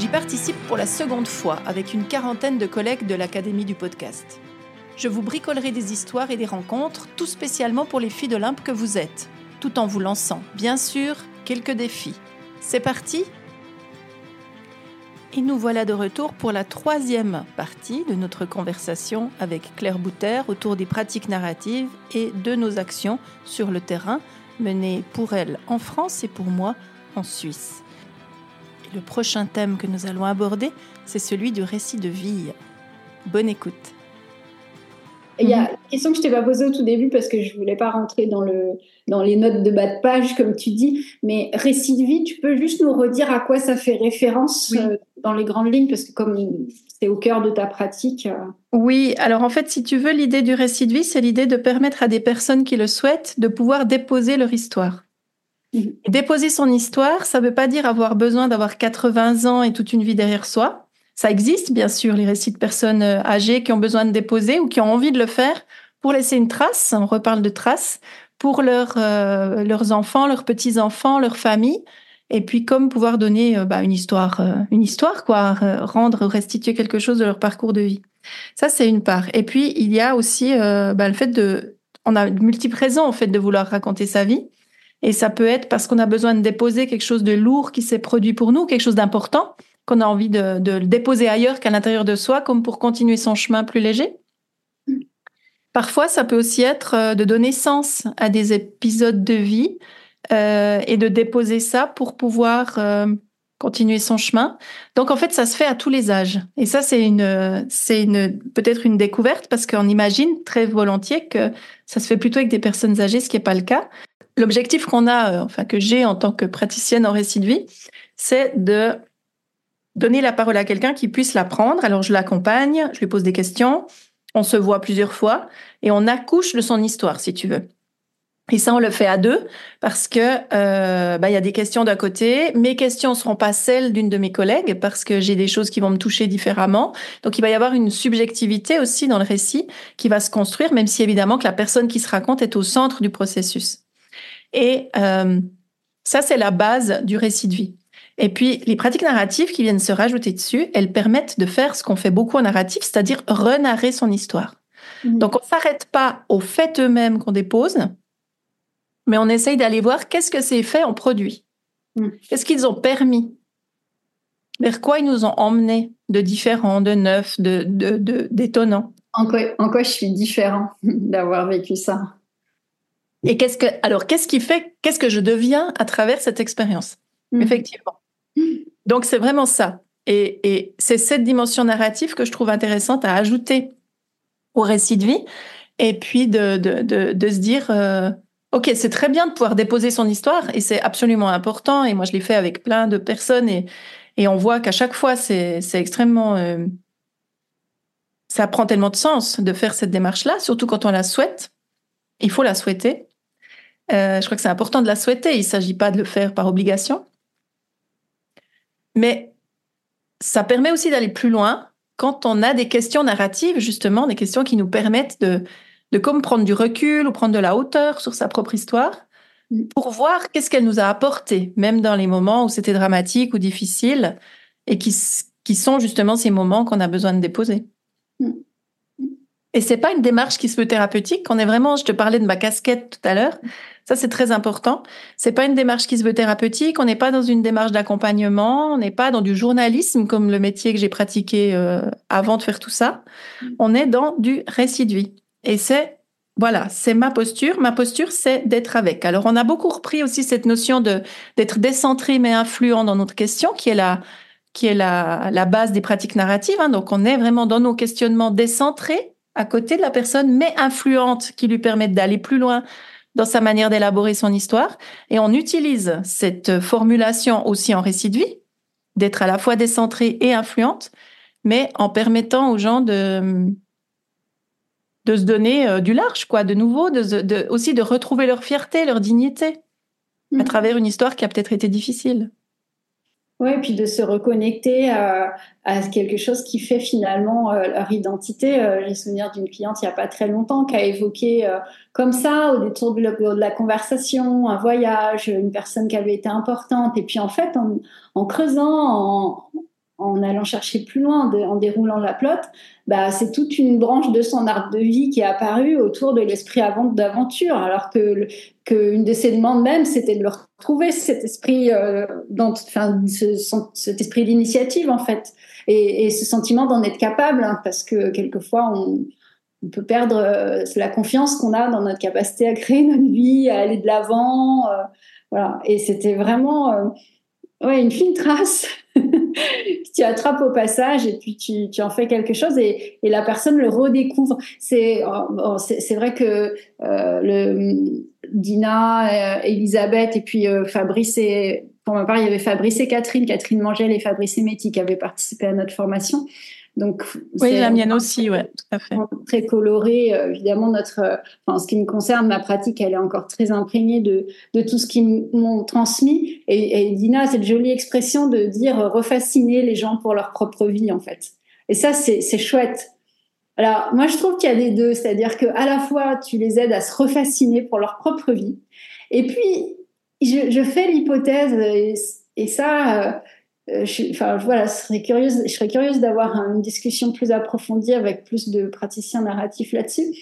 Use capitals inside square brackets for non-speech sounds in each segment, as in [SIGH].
J'y participe pour la seconde fois avec une quarantaine de collègues de l'Académie du podcast. Je vous bricolerai des histoires et des rencontres, tout spécialement pour les filles d'Olympe que vous êtes, tout en vous lançant, bien sûr, quelques défis. C'est parti Et nous voilà de retour pour la troisième partie de notre conversation avec Claire Bouter autour des pratiques narratives et de nos actions sur le terrain menées pour elle en France et pour moi en Suisse. Le prochain thème que nous allons aborder, c'est celui du récit de vie. Bonne écoute. Il y a une question que je t'ai pas posée au tout début parce que je voulais pas rentrer dans, le, dans les notes de bas de page, comme tu dis, mais récit de vie, tu peux juste nous redire à quoi ça fait référence euh, dans les grandes lignes? Parce que comme c'est au cœur de ta pratique. Euh. Oui, alors en fait, si tu veux, l'idée du récit de vie, c'est l'idée de permettre à des personnes qui le souhaitent de pouvoir déposer leur histoire. Déposer son histoire, ça ne veut pas dire avoir besoin d'avoir 80 ans et toute une vie derrière soi. Ça existe, bien sûr, les récits de personnes euh, âgées qui ont besoin de déposer ou qui ont envie de le faire pour laisser une trace. On reparle de traces pour euh, leurs enfants, leurs petits-enfants, leur famille. Et puis, comme pouvoir donner euh, bah, une histoire, une histoire, quoi, rendre, restituer quelque chose de leur parcours de vie. Ça, c'est une part. Et puis, il y a aussi bah, le fait de, on a multiples raisons, en fait, de vouloir raconter sa vie. Et ça peut être parce qu'on a besoin de déposer quelque chose de lourd qui s'est produit pour nous, quelque chose d'important, qu'on a envie de, le déposer ailleurs qu'à l'intérieur de soi, comme pour continuer son chemin plus léger. Parfois, ça peut aussi être euh, de donner sens à des épisodes de vie euh, et de déposer ça pour pouvoir euh, continuer son chemin. Donc en fait, ça se fait à tous les âges. Et ça, c'est une, c'est une, peut-être une découverte parce qu'on imagine très volontiers que ça se fait plutôt avec des personnes âgées, ce qui n'est pas le cas. L'objectif qu'on a, euh, enfin que j'ai en tant que praticienne en récit de vie, c'est de donner la parole à quelqu'un qui puisse la prendre. Alors je l'accompagne, je lui pose des questions, on se voit plusieurs fois et on accouche de son histoire, si tu veux. Et ça, on le fait à deux parce que euh, bah, il y a des questions d'un côté. Mes questions ne seront pas celles d'une de mes collègues parce que j'ai des choses qui vont me toucher différemment. Donc, il va y avoir une subjectivité aussi dans le récit qui va se construire, même si évidemment que la personne qui se raconte est au centre du processus. Et euh, ça, c'est la base du récit de vie. Et puis, les pratiques narratives qui viennent se rajouter dessus, elles permettent de faire ce qu'on fait beaucoup en narratif, c'est-à-dire renarrer son histoire. Mmh. Donc, on s'arrête pas aux faits eux-mêmes qu'on dépose, mais on essaye d'aller voir qu'est-ce que ces faits ont produit. Mmh. Qu'est-ce qu'ils ont permis? Vers quoi ils nous ont emmenés de différents, de neufs, de, d'étonnants en quoi, en quoi je suis différent [LAUGHS] d'avoir vécu ça? Et qu'est-ce que, alors, qu'est-ce qui fait, qu'est-ce que je deviens à travers cette expérience? Mmh. Effectivement. Donc, c'est vraiment ça. Et, et c'est cette dimension narrative que je trouve intéressante à ajouter au récit de vie. Et puis de, de, de, de se dire, euh, OK, c'est très bien de pouvoir déposer son histoire et c'est absolument important. Et moi, je l'ai fait avec plein de personnes et, et on voit qu'à chaque fois, c'est extrêmement. Euh, ça prend tellement de sens de faire cette démarche-là, surtout quand on la souhaite. Il faut la souhaiter. Euh, je crois que c'est important de la souhaiter. Il ne s'agit pas de le faire par obligation. Mais ça permet aussi d'aller plus loin quand on a des questions narratives, justement, des questions qui nous permettent de, de comme prendre du recul ou prendre de la hauteur sur sa propre histoire mm. pour voir qu'est-ce qu'elle nous a apporté, même dans les moments où c'était dramatique ou difficile, et qui, qui sont justement ces moments qu'on a besoin de déposer. Mm. Et c'est pas une démarche qui se veut thérapeutique. On est vraiment, je te parlais de ma casquette tout à l'heure. Ça, c'est très important. C'est pas une démarche qui se veut thérapeutique. On n'est pas dans une démarche d'accompagnement. On n'est pas dans du journalisme comme le métier que j'ai pratiqué euh, avant de faire tout ça. On est dans du récit de vie. Et c'est, voilà, c'est ma posture. Ma posture, c'est d'être avec. Alors, on a beaucoup repris aussi cette notion de, d'être décentré mais influent dans notre question, qui est la, qui est la, la base des pratiques narratives. Hein. Donc, on est vraiment dans nos questionnements décentrés à côté de la personne, mais influente, qui lui permettent d'aller plus loin dans sa manière d'élaborer son histoire. Et on utilise cette formulation aussi en récit de vie d'être à la fois décentrée et influente, mais en permettant aux gens de, de se donner euh, du large, quoi, de nouveau, de, aussi de retrouver leur fierté, leur dignité, à mhm. travers une histoire qui a peut-être été difficile. Oui, puis de se reconnecter à, quelque chose qui fait finalement euh, leur identité. Euh, j'ai souvenir d'une cliente il n'y a pas très longtemps qui a évoqué comme ça, au détour de la, conversation, un voyage, une personne qui avait été importante. Et puis en fait, en, en creusant, en, en allant chercher plus loin, en déroulant la plotte, bah, c'est toute une branche de son arbre de vie qui est apparue autour de l'esprit avant d'aventure, alors que de ses demandes même, c'était de retrouver cet esprit, euh, enfin, ce, cet esprit d'initiative en fait, et, ce sentiment d'en être capable, hein, parce que quelquefois on, peut perdre euh, la confiance qu'on a dans notre capacité à créer notre vie, à aller de l'avant, euh, voilà. Et c'était vraiment ouais, une fine trace [LAUGHS] tu attrapes au passage et puis tu, en fais quelque chose et, la personne le redécouvre. C'est oh, c'est vrai que euh, le Dina, euh, Elisabeth et puis euh, Fabrice et pour ma part il y avait Fabrice et Catherine, Catherine Mangel et Fabrice Emetti qui avaient participé à notre formation. Donc, oui, la mienne aussi, ouais, tout à fait. Très coloré, euh, évidemment. Notre, euh, enfin, ce qui me concerne, ma pratique, elle est encore très imprégnée de, de tout ce qu'ils m'ont transmis. Et, et Dina, cette jolie expression de dire euh, refasciner les gens pour leur propre vie, en fait. Et ça, c'est chouette. Alors, moi, je trouve qu'il y a des deux, c'est-à-dire que à la fois, tu les aides à se refasciner pour leur propre vie, et puis, je, fais l'hypothèse, et, ça, euh, je, enfin, voilà, je serais curieuse, curieuse d'avoir une discussion plus approfondie avec plus de praticiens narratifs là-dessus.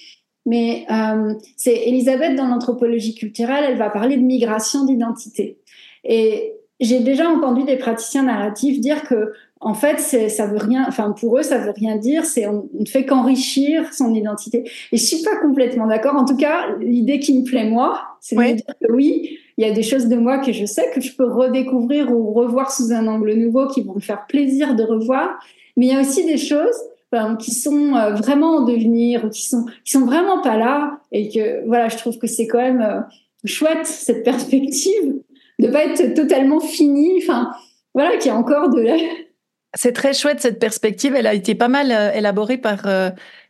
Mais euh, c'est Elisabeth dans l'anthropologie culturelle, elle va parler de migration d'identité. Et j'ai déjà entendu des praticiens narratifs dire que en fait, ça veut rien, enfin pour eux, ça veut rien dire. C'est on, ne fait qu'enrichir son identité. Et je suis pas complètement d'accord. En tout cas, l'idée qui me plaît moi, c'est de dire que oui, il y a des choses de moi que je sais que je peux redécouvrir ou revoir sous un angle nouveau qui vont me faire plaisir de revoir. Mais il y a aussi des choses qui sont euh, vraiment en devenir ou qui sont qui sont vraiment pas là et que voilà, je trouve que c'est quand même euh, chouette cette [LAUGHS] perspective de pas être totalement fini. Enfin, voilà, qu'il y a encore de C'est très chouette cette perspective. Elle a été pas mal euh, élaborée par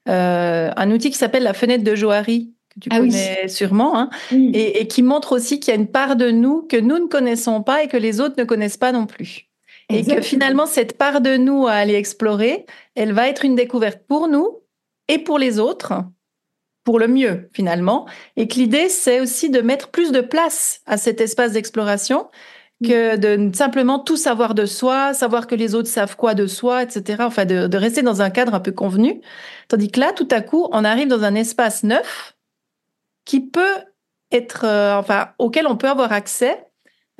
un outil qui s'appelle la fenêtre de Johari, tu ah connais sûrement, hein, et, qui montre aussi qu'il y a une part de nous que nous ne connaissons pas et que les autres ne connaissent pas non plus. Et que finalement, cette part de nous à aller explorer, elle va être une découverte pour nous et pour les autres, pour le mieux finalement. Et que l'idée, c'est aussi de mettre plus de place à cet espace d'exploration que de simplement tout savoir de soi, savoir que les autres savent quoi de soi, etc. Enfin, de, de rester dans un cadre un peu convenu. Tandis que là, tout à coup, on arrive dans un espace neuf qui peut être, euh, enfin, auquel on peut avoir accès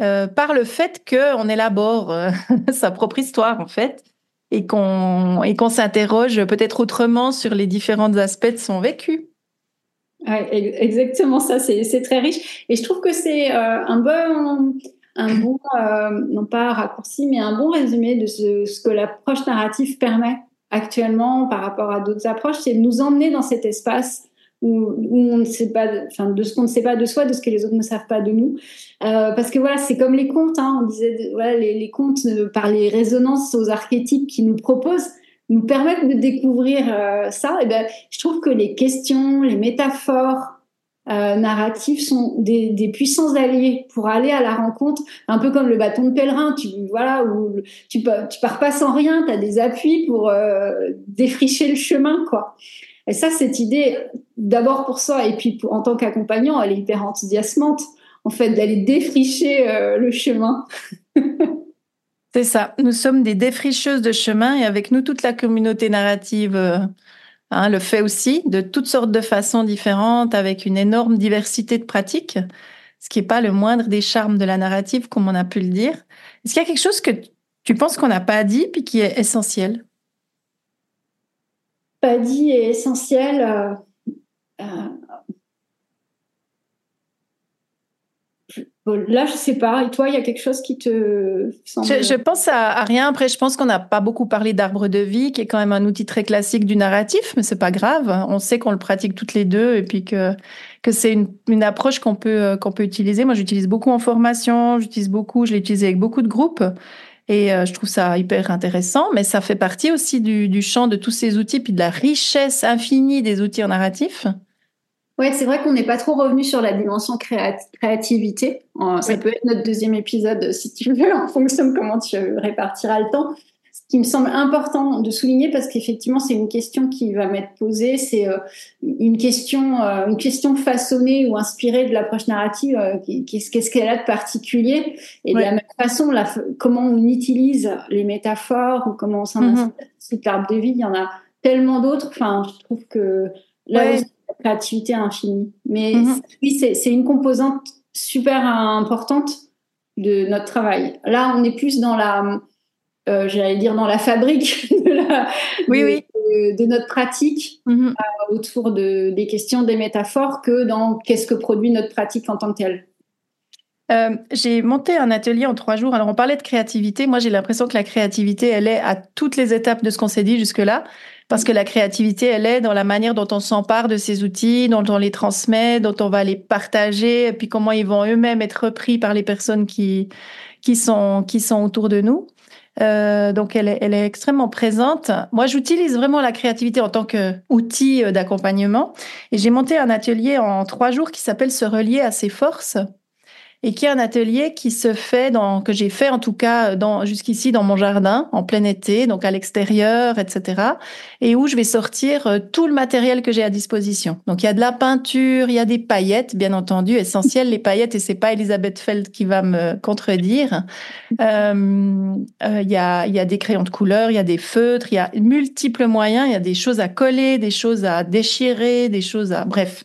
euh, par le fait qu'on élabore euh, [LAUGHS] sa propre histoire, en fait, et qu'on et qu'on s'interroge peut-être autrement sur les différents aspects de son vécu. Ouais, exactement ça, c'est très riche. Et je trouve que c'est un bon, un bon non pas raccourci, mais un bon résumé de ce, que l'approche narrative permet actuellement par rapport à d'autres approches, c'est de nous emmener dans cet espace où, on ne sait pas, enfin, de ce qu'on ne sait pas de soi, de ce que les autres ne savent pas de nous. Euh, parce que voilà, c'est comme les contes, hein, on disait, voilà, les, contes, euh, par les résonances aux archétypes qu'ils nous proposent, nous permettent de découvrir euh, ça. Et ben, je trouve que les questions, les métaphores euh, narratives sont des, des, puissants alliés pour aller à la rencontre, un peu comme le bâton de pèlerin. Tu voilà, où tu pars pas sans rien, tu as des appuis pour euh, défricher le chemin, quoi. Et ça, cette idée, d'abord pour ça, et puis en tant qu'accompagnant, elle est hyper enthousiasmante, en fait, d'aller défricher euh, le chemin. [LAUGHS] C'est ça. Nous sommes des défricheuses de chemin et avec nous, toute la communauté narrative euh, hein, le fait aussi de toutes sortes de façons différentes, avec une énorme diversité de pratiques, ce qui n'est pas le moindre des charmes de la narrative, comme on a pu le dire. Est-ce qu'il y a quelque chose que tu penses qu'on n'a pas dit puis qui est essentiel? Pas dit et essentiel. Euh, euh, là, je sais pas. Et toi, il y a quelque chose qui te semble... Je, pense à, rien. Après, je pense qu'on n'a pas beaucoup parlé d'arbre de vie, qui est quand même un outil très classique du narratif, mais c'est pas grave. On sait qu'on le pratique toutes les deux et puis que c'est une, approche qu'on peut qu'on peut utiliser. Moi, j'utilise beaucoup en formation. J'utilise beaucoup. Je l'ai utilisé avec beaucoup de groupes. Et je trouve ça hyper intéressant, mais ça fait partie aussi du, du champ de tous ces outils, puis de la richesse infinie des outils en narratif. Ouais, c'est vrai qu'on n'est pas trop revenu sur la dimension créativité. Ça peut être notre deuxième épisode si tu [LAUGHS] veux, en fonction de comment tu répartiras le temps. Ce qui me semble important de souligner, parce qu'effectivement, c'est une question qui va m'être posée, c'est euh, une question, euh, une question façonnée ou inspirée de l'approche narrative. Euh, qu'est-ce qu'elle a de particulier? Et de la même façon, la, comment on utilise les métaphores ou comment on s'en mm -hmm. l'arbre de vie, il y en a tellement d'autres. Enfin, je trouve que là créativité infinie. Mais mhm. oui, c'est une composante super importante de notre travail. Là, on est plus dans la, euh, j'allais dire dans la fabrique [LAUGHS] de, la, oui, oui. de, notre pratique mhm. euh, autour de, des questions, des métaphores, que dans qu'est-ce que produit notre pratique en tant que telle. Euh, j'ai monté un atelier en trois jours. Alors, on parlait de créativité. Moi, j'ai l'impression que la créativité, elle est à toutes les étapes de ce qu'on s'est dit jusque-là. Parce que la créativité, elle est dans la manière dont on s'empare de ces outils, dont on les transmet, dont on va les partager, et puis comment ils vont eux-mêmes être repris par les personnes qui, qui, sont, qui sont autour de nous. Euh, donc, elle est, elle est extrêmement présente. Moi, j'utilise vraiment la créativité en tant qu'outil euh, d'accompagnement. Et j'ai monté un atelier en trois jours qui s'appelle Se relier à ses forces et qui est un atelier qui se fait dans, que j'ai fait en tout cas dans, jusqu'ici dans mon jardin en plein été, donc à l'extérieur, etc. Et où je vais sortir euh, tout le matériel que j'ai à disposition. Donc il y a de la peinture, il y a des paillettes, bien entendu, essentielles les paillettes et c'est pas Elisabeth Feld qui va me contredire. [LAUGHS] Euh, euh, il, y a, il y a des crayons de couleur, il y a des feutres, il y a multiples moyens, il y a des choses à coller, des choses à déchirer, des choses à, bref,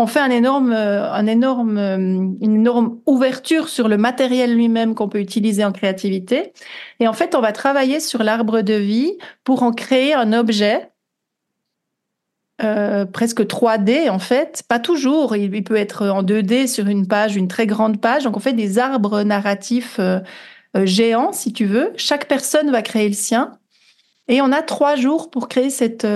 on fait énorme, un énorme, une énorme ouverture sur le matériel lui-même qu'on peut utiliser en créativité. Et en fait, on va travailler sur l'arbre de vie pour en créer un objet euh, presque 3D en fait, pas toujours. Il, peut être en 2D sur une page, une très grande page. Donc on fait des arbres narratifs euh, euh, géants, si tu veux. Chaque personne va créer le sien. Et on a trois jours pour créer cette,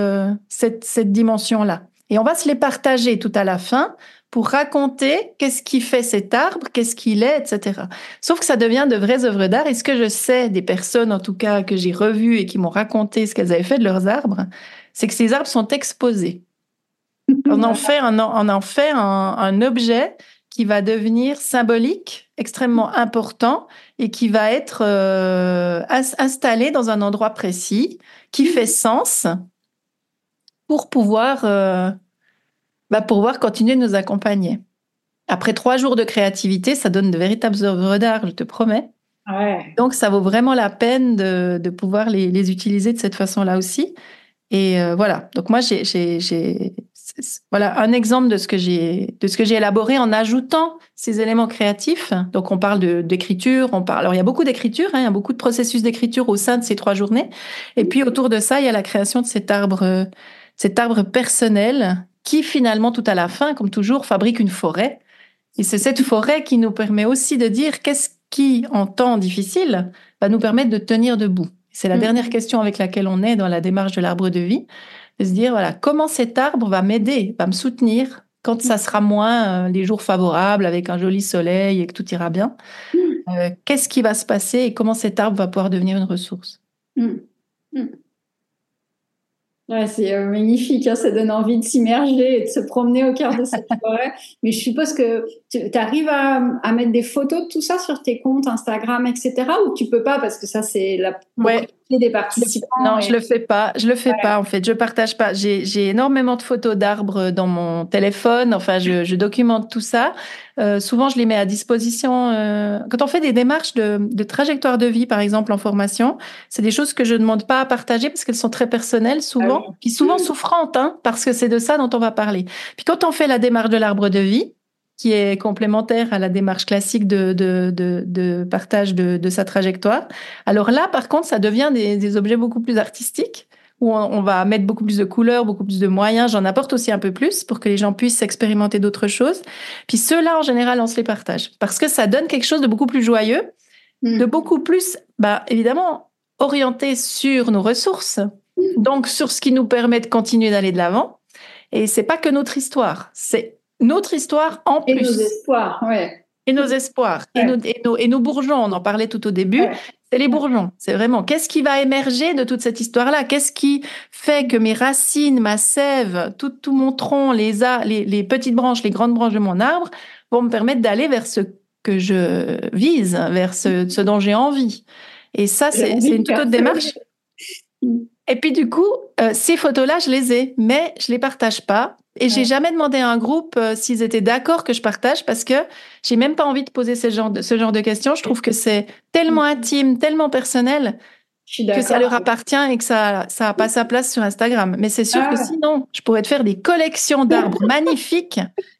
cette dimension-là. Et on va se les partager tout à la fin pour raconter qu'est-ce qui fait cet arbre, qu'est-ce qu'il est, etc. Sauf que ça devient de vraies œuvres d'art. Et ce que je sais des personnes, en tout cas, que j'ai revues et qui m'ont raconté ce qu'elles avaient fait de leurs arbres, c'est que ces arbres sont exposés. [LAUGHS] On en fait un, on en fait un, objet qui va devenir symbolique, extrêmement important, et qui va être euh, installé dans un endroit précis, qui fait sens, pour pouvoir, euh, bah, pouvoir continuer de nous accompagner. Après trois jours de créativité, ça donne de véritables œuvres d'art, je te promets. Donc, ça vaut vraiment la peine de, de pouvoir les, les, utiliser de cette façon-là aussi. Et euh, voilà. Donc, moi, j'ai voilà un exemple de ce que j'ai de ce que j'ai élaboré en ajoutant ces éléments créatifs. Donc on parle d'écriture, on parle alors il y a beaucoup d'écriture, hein, il y a beaucoup de processus d'écriture au sein de ces trois journées. Et puis autour de ça, il y a la création de cet arbre cet arbre personnel qui finalement, tout à la fin, comme toujours, fabrique une forêt. Et c'est cette forêt qui nous permet aussi de dire qu'est-ce qui, en temps difficile, va nous permettre de tenir debout. C'est la mm. dernière question avec laquelle on est dans la démarche de l'arbre de vie, de se dire, voilà, comment cet arbre va m'aider, va me soutenir quand ça sera moins euh, les jours favorables avec un joli soleil et que tout ira bien. Mm. Euh, qu'est-ce qui va se passer et comment cet arbre va pouvoir devenir une ressource? Mm. Ouais, c'est euh, magnifique, hein, ça donne envie de s'immerger et de se promener au cœur de [LAUGHS] cette forêt. Mais je suppose que tu arrives à, à, mettre des photos de tout ça sur tes comptes Instagram, etc. Ou tu peux pas parce que ça, c'est la ouais. Des participants. Non, je le fais pas. Je le fais pas en fait. Je partage pas. J'ai énormément de photos d'arbres dans mon téléphone. Enfin, je, je documente tout ça. Euh, souvent, je les mets à disposition. Euh, quand on fait des démarches de, de, trajectoire de vie, par exemple, en formation, c'est des choses que je ne demande pas à partager parce qu'elles sont très personnelles, souvent, ah puis souvent souffrantes, hein, parce que c'est de ça dont on va parler. Puis quand on fait la démarche de l'arbre de vie, qui est complémentaire à la démarche classique de, de, de, de partage de, de, sa trajectoire. Alors là, par contre, ça devient des, des objets beaucoup plus artistiques où on, va mettre beaucoup plus de couleurs, beaucoup plus de moyens. J'en apporte aussi un peu plus pour que les gens puissent expérimenter d'autres choses. Puis ceux-là, en général, on se les partage parce que ça donne quelque chose de beaucoup plus joyeux, mm. de beaucoup plus, bah, évidemment, orienté sur nos ressources, mm. donc sur ce qui nous permet de continuer d'aller de l'avant. Et c'est pas que notre histoire, c'est notre histoire en plus. Et nos espoirs, ouais. Et nos espoirs, et, nos, et, nos, et, nos, bourgeons, on en parlait tout au début. C'est les bourgeons. C'est vraiment qu'est-ce qui va émerger de toute cette histoire-là? Qu'est-ce qui fait que mes racines, ma sève, tout, tout mon tronc, les, les, les petites branches, les grandes branches de mon arbre vont me permettre d'aller vers ce que je vise, vers ce, ce dont j'ai envie. Et ça, c'est une toute autre démarche. Et puis du coup, euh, ces photos-là, je les ai, mais je les partage pas. Et j'ai jamais demandé à un groupe euh, s'ils étaient d'accord que je partage parce que j'ai même pas envie de poser ce genre de, ce genre de questions. Je trouve que c'est tellement mm. intime, tellement personnel que ça leur appartient et que ça ça a pas sa place sur Instagram. Mais c'est sûr que ah. sinon, je pourrais te faire des collections d'arbres [LAUGHS] magnifiques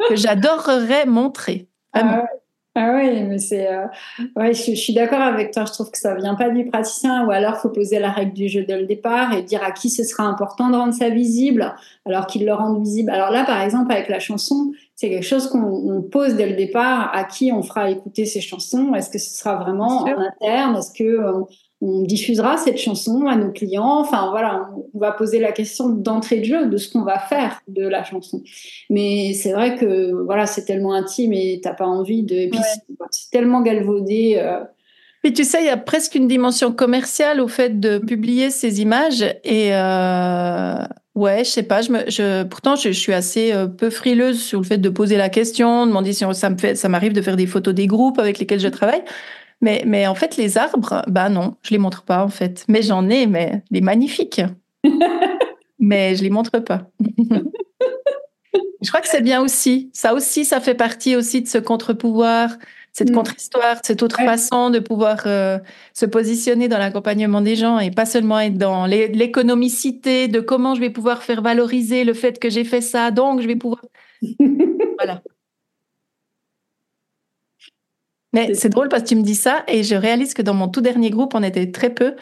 que j'adorerais montrer. Vraiment. Ah ah oui, mais c'est. Euh, ouais, je, suis d'accord avec toi. Je trouve que ça vient pas du praticien, ou alors faut poser la règle du jeu dès le départ et dire à qui ce sera important de rendre ça visible, alors qu'ils le rendent visible. Alors là, par exemple, avec la chanson, c'est quelque chose qu'on pose dès le départ. À qui on fera écouter ces chansons Est-ce que ce sera vraiment en interne? Est-ce que euh, on diffusera cette chanson à nos clients. Enfin voilà, on va poser la question d'entrée de jeu de ce qu'on va faire de la chanson. Mais c'est vrai que voilà, c'est tellement intime et t'as pas envie de. Et puis c'est tellement galvaudé. Euh. Puis tu sais, il y a presque une dimension commerciale au fait de publier ces images et. Euh... Ouais, je sais pas. Je me, je, pourtant, je, suis assez euh, peu frileuse sur le fait de poser la question, demander si ça me fait, ça m'arrive de faire des photos des groupes avec lesquels je travaille. Mais, mais en fait, les arbres, bah non, je les montre pas en fait. Mais j'en ai, mais des magnifiques. [LAUGHS] mais je les montre pas. je crois que c'est bien aussi. Ça aussi, ça fait partie aussi de ce contre-pouvoir, cette mm. contre-histoire, cette autre façon de pouvoir euh, se positionner dans l'accompagnement des gens et pas seulement être dans l'économicité de comment je vais pouvoir faire valoriser le fait que j'ai fait ça, donc je vais pouvoir. [LAUGHS] voilà. Mais c'est drôle parce que tu me dis ça et je réalise que dans mon tout dernier groupe, on était très peu.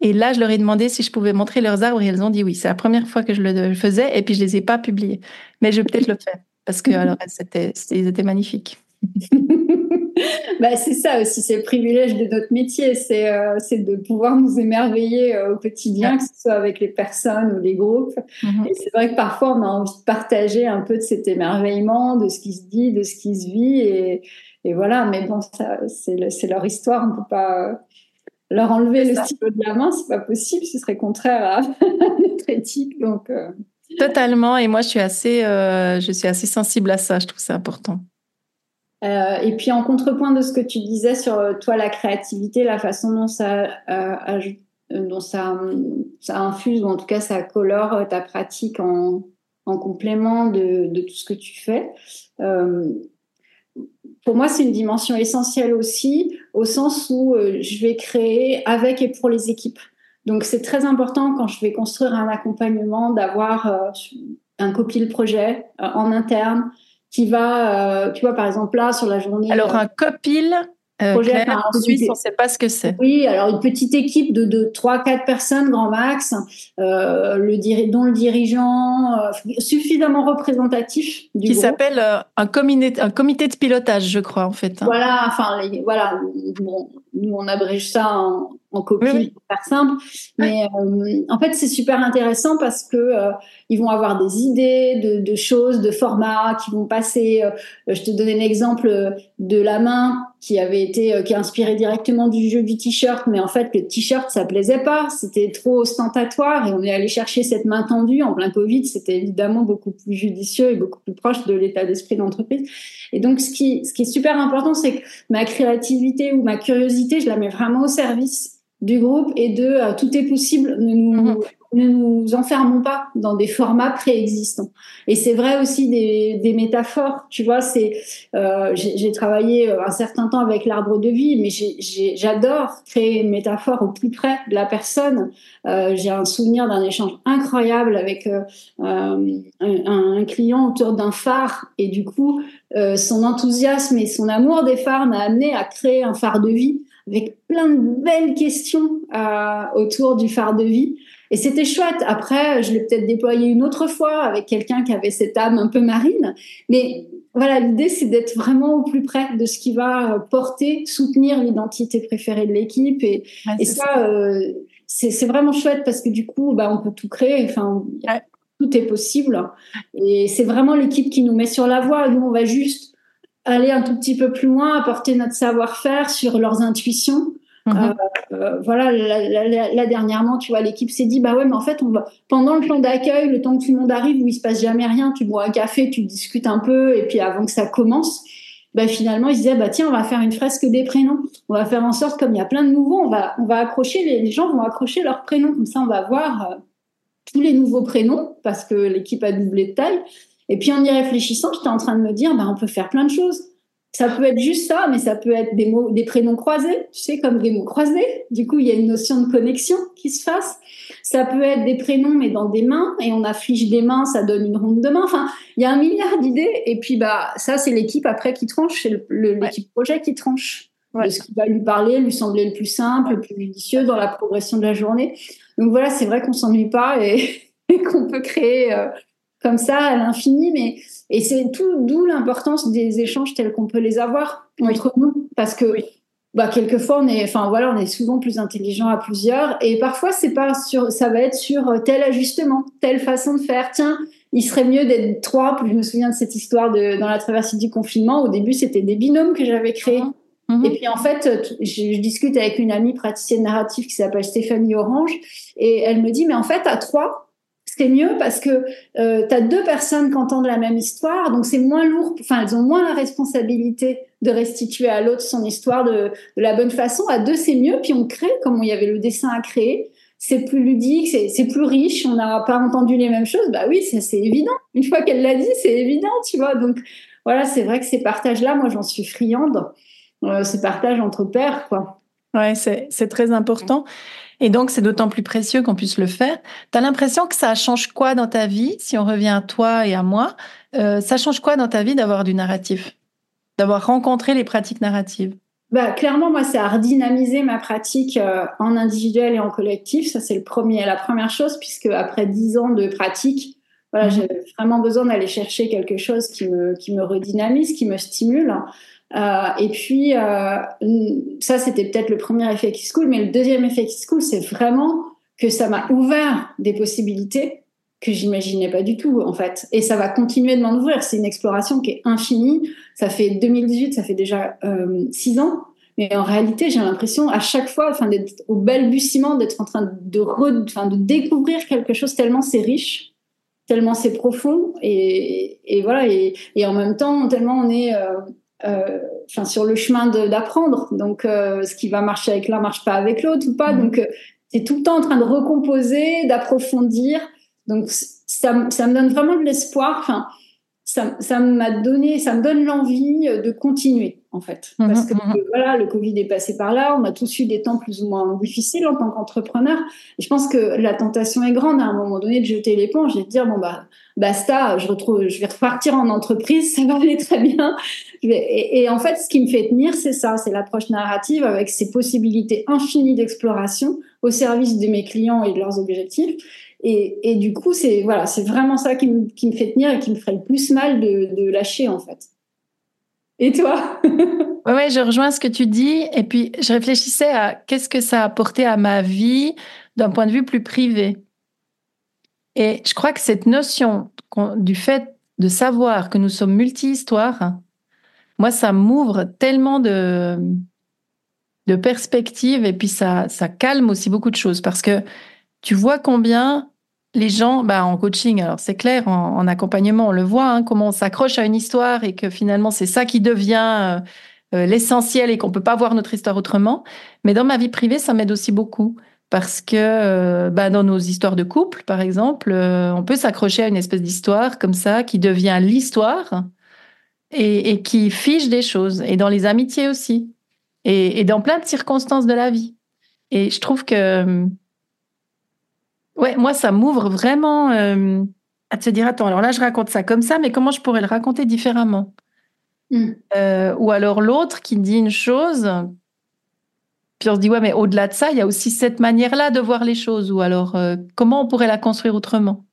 Et là, je leur ai demandé si je pouvais montrer leurs arbres et elles ont dit oui. C'est la première fois que je le faisais et puis je les ai pas publiés. Mais je vais peut-être le faire parce que alors c'était, ils étaient magnifiques. [LAUGHS] bah, c'est ça aussi, c'est le privilège de notre métier, c'est euh, de pouvoir nous émerveiller euh, au quotidien, que ce soit avec les personnes ou les groupes. Mm-hmm. Et c'est vrai que parfois on a envie de partager un peu de cet émerveillement, de ce qui se dit, de ce qui se vit. Et, et voilà, mais bon, c'est leur histoire, on ne peut pas leur enlever le stylo de la main, c'est pas possible, ce serait contraire à [LAUGHS] notre éthique. Donc, euh. Totalement, et moi je suis assez, euh, je suis assez sensible à ça, je trouve ça important. Euh, et puis en contrepoint de ce que tu disais sur toi, la créativité, la façon dont ça, dont ça, ça infuse, ou en tout cas ça colore ta pratique en, en complément de, de, tout ce que tu fais pour moi, c'est une dimension essentielle aussi, au sens où euh, je vais créer avec et pour les équipes. Donc, c'est très important quand je vais construire un accompagnement d'avoir euh, un copie de projet euh, en interne qui va, tu vois, par exemple là, sur la journée. Alors, un copil, euh, en Suisse, on ne sait pas ce que c'est. Oui, alors une petite équipe de, de 3-4 personnes, grand max, euh, le, dont le dirigeant euh, suffisamment représentatif. Du Qui s'appelle euh, un, comité, un comité de pilotage, je crois, en fait. Hein. Voilà, enfin, voilà, nous on abrège ça en, en copie, oui, pour faire simple. Mais euh, en fait, c'est super intéressant parce que euh, ils vont avoir des idées de, de, choses, de formats qui vont passer. Euh, je te donnais l'exemple de la main qui avait été qui a inspiré directement du jeu du t-shirt, mais en fait le t-shirt ça plaisait pas, c'était trop ostentatoire et on est allé chercher cette main tendue en plein Covid. C'était évidemment beaucoup plus judicieux et beaucoup plus proche de l'état d'esprit d'entreprise. Et donc ce qui ce qui est super important, c'est que ma créativité ou ma curiosité, je la mets vraiment au service du groupe et de euh, tout est possible. Ne nous, mhm. ne nous enfermons pas dans des formats préexistants. Et c'est vrai aussi des, des, métaphores. Tu vois, c'est euh, j'ai travaillé euh, un certain temps avec l'arbre de vie, mais j'adore créer une métaphore au plus près de la personne. Euh, j'ai un souvenir d'un échange incroyable avec euh, un, un, client autour d'un phare et du coup, son enthousiasme et son amour des phares m'a amené à créer un phare de vie avec plein de belles questions euh, autour du phare de vie. Et c'était chouette. Après, je l'ai peut-être déployé une autre fois avec quelqu'un qui avait cette âme un peu marine. Mais voilà, l'idée, c'est d'être vraiment au plus près de ce qui va porter, soutenir l'identité préférée de l'équipe. Et, et ça, euh, c'est vraiment chouette parce que du coup, bah, on peut tout créer. Enfin, tout est possible. Et c'est vraiment l'équipe qui nous met sur la voie. Nous, on va juste aller un tout petit peu plus loin, apporter notre savoir-faire sur leurs intuitions, Mhm. Euh, voilà, là, dernièrement, tu vois, l'équipe s'est dit, bah ouais, mais en fait, on va pendant le plan d'accueil, le temps que tout le monde arrive, où il se passe jamais rien, tu bois un café, tu discutes un peu, et puis avant que ça commence, bah finalement, ils se disaient, bah tiens, on va faire une fresque des prénoms. On va faire en sorte, comme il y a plein de nouveaux, on va, on va accrocher les, gens vont accrocher leurs prénoms, comme ça, on va voir euh, tous les nouveaux prénoms parce que l'équipe a doublé de taille. Et puis en y réfléchissant, j'étais en train de me dire, bah on peut faire plein de choses ça peut être juste ça, mais ça peut être des mots, des prénoms croisés, tu sais, comme des mots croisés. Du coup, il y a une notion de connexion qui se fasse. Ça peut être des prénoms, mais dans des mains, et on affiche des mains, ça donne une ronde de main. Enfin, il y a un milliard d'idées, et puis bah ça, c'est l'équipe après qui tranche, c'est l'équipe projet qui tranche de ce qui va lui parler, lui sembler le plus simple, le plus judicieux dans la progression de la journée. Donc voilà, c'est vrai qu'on s'ennuie pas et, [LAUGHS] qu'on peut créer euh, comme ça à l'infini, mais et c'est tout d'où l'importance des échanges tels qu'on peut les avoir entre nous, parce que bah quelquefois on est, enfin voilà, on est souvent plus intelligent à plusieurs, et parfois c'est pas sur, ça va être sur tel ajustement, telle façon de faire. Tiens, il serait mieux d'être trois. Je me souviens de cette histoire de dans la traversée du confinement. Au début, c'était des binômes que j'avais créés. Mhm. Mhm. Et puis en fait, je, je, discute avec une amie praticienne narrative qui s'appelle Stéphanie Orange, et elle me dit mais en fait à trois c'est mieux parce que euh, tu as deux personnes qui entendent la même histoire, donc c'est moins lourd, enfin elles ont moins la responsabilité de restituer à l'autre son histoire de, la bonne façon. À deux, c'est mieux, puis on crée, comme il y avait le dessin à créer, c'est plus ludique, c'est plus riche, on n'a pas entendu les mêmes choses, bah oui, c'est évident. Une fois qu'elle l'a dit, c'est évident, tu vois. Donc voilà, c'est vrai que ces partages-là, moi j'en suis friande, euh, ces partages entre pairs, quoi. Ouais, c'est très important. Et donc, c'est d'autant plus précieux qu'on puisse le faire. Tu as l'impression que ça change quoi dans ta vie, si on revient à toi et à moi? Euh, Ça change quoi dans ta vie d'avoir du narratif? D'avoir rencontré les pratiques narratives? Bah, clairement, moi, ça a redynamisé ma pratique euh, en individuel et en collectif. Ça, c'est le premier, la première chose, puisque après dix ans de pratique, voilà, mmh. j'ai vraiment besoin d'aller chercher quelque chose qui me, qui me redynamise, qui me stimule. Euh, et puis, euh, ça, c'était peut-être le premier effet qui school, mais le deuxième effet qui school, c'est vraiment que ça m'a ouvert des possibilités que j'imaginais pas du tout, en fait. Et ça va continuer de m'en ouvrir. C'est une exploration qui est infinie. Ça fait 2018, ça fait déjà euh, six ans. Mais en réalité, j'ai l'impression à chaque fois, enfin, d'être au balbutiement, d'être en train de, découvrir quelque chose tellement c'est riche, tellement c'est profond, et, voilà, et, en même temps, tellement on est euh, enfin sur le chemin d'apprendre. Donc, euh, ce qui va marcher avec l'un marche pas avec l'autre ou pas. Mmh. Donc, euh, tout le temps en train de recomposer, d'approfondir. Donc, ça, ça, me donne vraiment de l'espoir. Enfin, ça, ça m'a donné, ça me donne l'envie de continuer en fait, mmh, parce que mmh, voilà, le Covid est passé par là, on a tous eu des temps plus ou moins difficiles en tant qu'entrepreneur. je pense que la tentation est grande à un moment donné de jeter l'éponge et de dire bon bah basta, je retrouve, je vais repartir en entreprise, [LAUGHS] ça va aller très bien. Et, et en fait, ce qui me fait tenir, c'est ça, c'est l'approche narrative avec ses possibilités infinies d'exploration au service de mes clients et de leurs objectifs. Et, du coup, c'est voilà, c'est vraiment ça qui me, qui me, fait tenir et qui me ferait le plus mal de, lâcher en fait. Et toi? Ouais, je rejoins ce que tu dis. Et puis, je réfléchissais à qu'est-ce que ça a apporté à ma vie d'un point de vue plus privé. Et je crois que cette notion du fait de savoir que nous sommes multi-histoires, moi, ça m'ouvre tellement de, de perspectives et puis ça, ça calme aussi beaucoup de choses parce que tu vois combien les gens, bah, en coaching, alors c'est clair, en, accompagnement, on le voit, hein, comment on s'accroche à une histoire et que finalement c'est ça qui devient euh, euh, l'essentiel et qu'on peut pas voir notre histoire autrement. Mais dans ma vie privée, ça m'aide aussi beaucoup parce que euh, bah, dans nos histoires de couple, par exemple, on peut s'accrocher à une espèce d'histoire comme ça qui devient l'histoire et, qui fiche des choses. Et dans les amitiés aussi. Et, et dans plein de circonstances de la vie. Et je trouve que Ouais, moi, ça m'ouvre vraiment euh, à te dire, attends, alors là, je raconte ça comme ça, mais comment je pourrais le raconter différemment? Hmm. euh, Ou alors l'autre qui dit une chose, puis on se dit, ouais, mais au-delà de ça, il y a aussi cette manière-là de voir les choses, ou alors euh, comment on pourrait la construire autrement?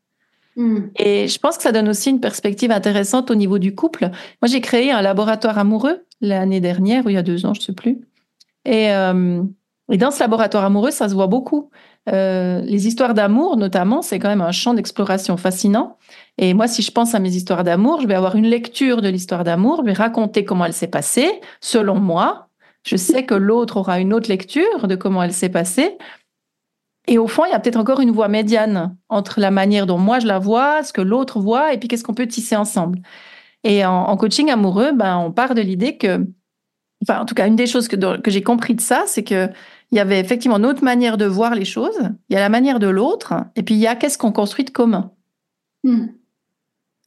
Hmm. Et je pense que ça donne aussi une perspective intéressante au niveau du couple. Moi, j'ai créé un laboratoire amoureux l'année dernière, ou il y a deux ans, je ne sais plus. Et, et dans ce laboratoire amoureux, ça se voit beaucoup. Euh, les histoires d'amour, notamment, c'est quand même un champ d'exploration fascinant. Et moi, si je pense à mes histoires d'amour, je vais avoir une lecture de l'histoire d'amour, je vais raconter comment elle s'est passée, selon moi, Je sais que l'autre aura une autre lecture de comment elle s'est passée. Et au fond, il y a peut-être encore une voie médiane entre la manière dont moi je la vois, ce que l'autre voit, et puis qu'est-ce qu'on peut tisser ensemble. Et en, coaching amoureux, ben, on part de l'idée que, enfin, en tout cas, une des choses que, que j'ai compris de ça, c'est que il y avait effectivement une autre manière de voir les choses, il y a la manière de l'autre, et puis il y a qu'est-ce qu'on construit de commun. Hmm.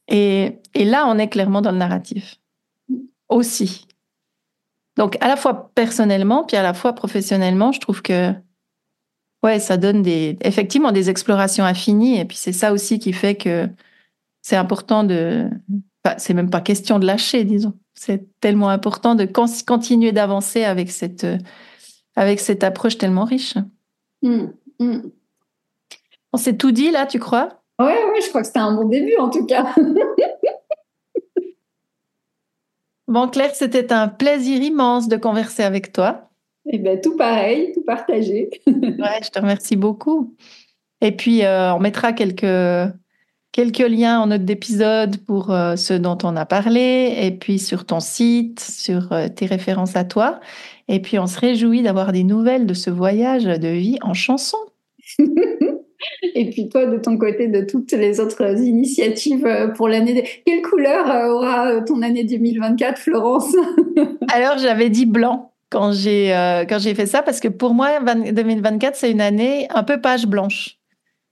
Et, et, là, on est clairement dans le narratif aussi. Donc, à la fois personnellement, puis à la fois professionnellement, je trouve que ouais, ça donne des, effectivement des explorations infinies. Et puis, c'est ça aussi qui fait que c'est important de. c'est même pas question de lâcher, disons. C'est tellement important de continuer d'avancer avec cette avec cette approche tellement riche. Hmm, hmm. On s'est tout dit là, tu crois? Ouais, ouais, je crois que c'était un bon début en tout cas. [LAUGHS] bon, Claire, c'était un plaisir immense de converser avec toi. Eh bien, tout pareil, tout partagé. [LAUGHS] ouais, je te remercie beaucoup. Et puis, euh, on mettra quelques, quelques liens en note d'épisode pour euh, ce dont on a parlé, et puis sur ton site, sur euh, tes références à toi. Et puis, on se réjouit d'avoir des nouvelles de ce voyage de vie en chanson. [LAUGHS] Et puis toi, de ton côté, de toutes les autres initiatives euh, pour l'année. Quelle couleur euh, aura euh, ton année 2024, Florence? [LAUGHS] Alors, j'avais dit blanc quand j'ai quand j'ai fait ça parce que pour moi, 2024, c'est une année un peu page blanche.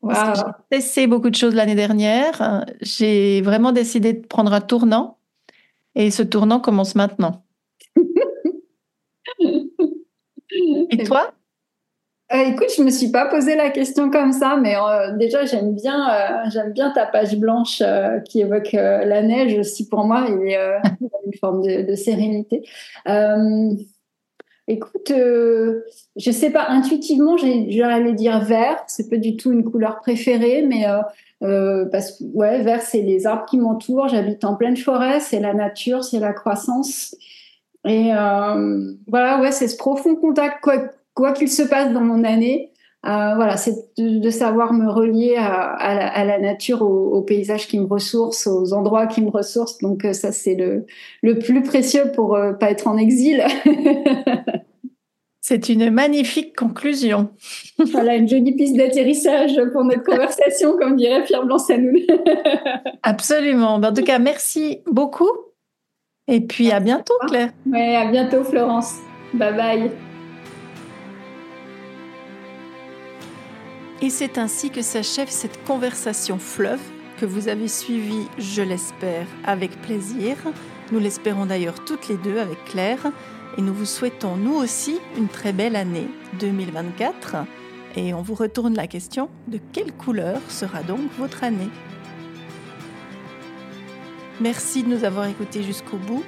J'ai testé beaucoup de choses l'année dernière. J'ai vraiment décidé de prendre un tournant et ce tournant commence maintenant. [LAUGHS] Et toi? Euh, écoute, je me suis pas posé la question comme ça, mais euh, déjà j'aime bien, euh, j'aime bien ta page blanche qui évoque la neige aussi. Pour moi, il y a une forme de, sérénité. écoute, je sais pas, intuitivement, j'allais dire vert. C'est pas du tout une couleur préférée, mais parce que ouais, vert, c'est les arbres qui m'entourent. J'habite en pleine forêt, c'est la nature, c'est la croissance. Et voilà, ouais, c'est ce profond contact. Quoi, quoi qu'il se passe dans mon année, euh, voilà, c'est de, savoir me relier à, la, nature, aux, paysages qui me ressourcent, aux endroits qui me ressourcent. Donc euh, ça, c'est le, le plus précieux pour euh, pas être en exil. [LAUGHS] c'est une magnifique conclusion. voilà, une jolie piste d'atterrissage pour notre conversation, comme dirait Pierre Blanc-Sanoun. [LAUGHS] Absolument. Ben, en tout cas, merci beaucoup. Et puis à bientôt, Claire. Oui, à bientôt, Florence. Bye bye. Et c'est ainsi que s'achève cette conversation fleuve que vous avez suivie, je l'espère, avec plaisir. Nous l'espérons d'ailleurs toutes les deux avec Claire. Et nous vous souhaitons, nous aussi, une très belle année 2024. Et on vous retourne la question, de quelle couleur sera donc votre année? Merci de nous avoir écoutés jusqu'au bout.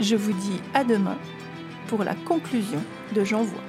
Je vous dis à demain pour la conclusion de J'envoie.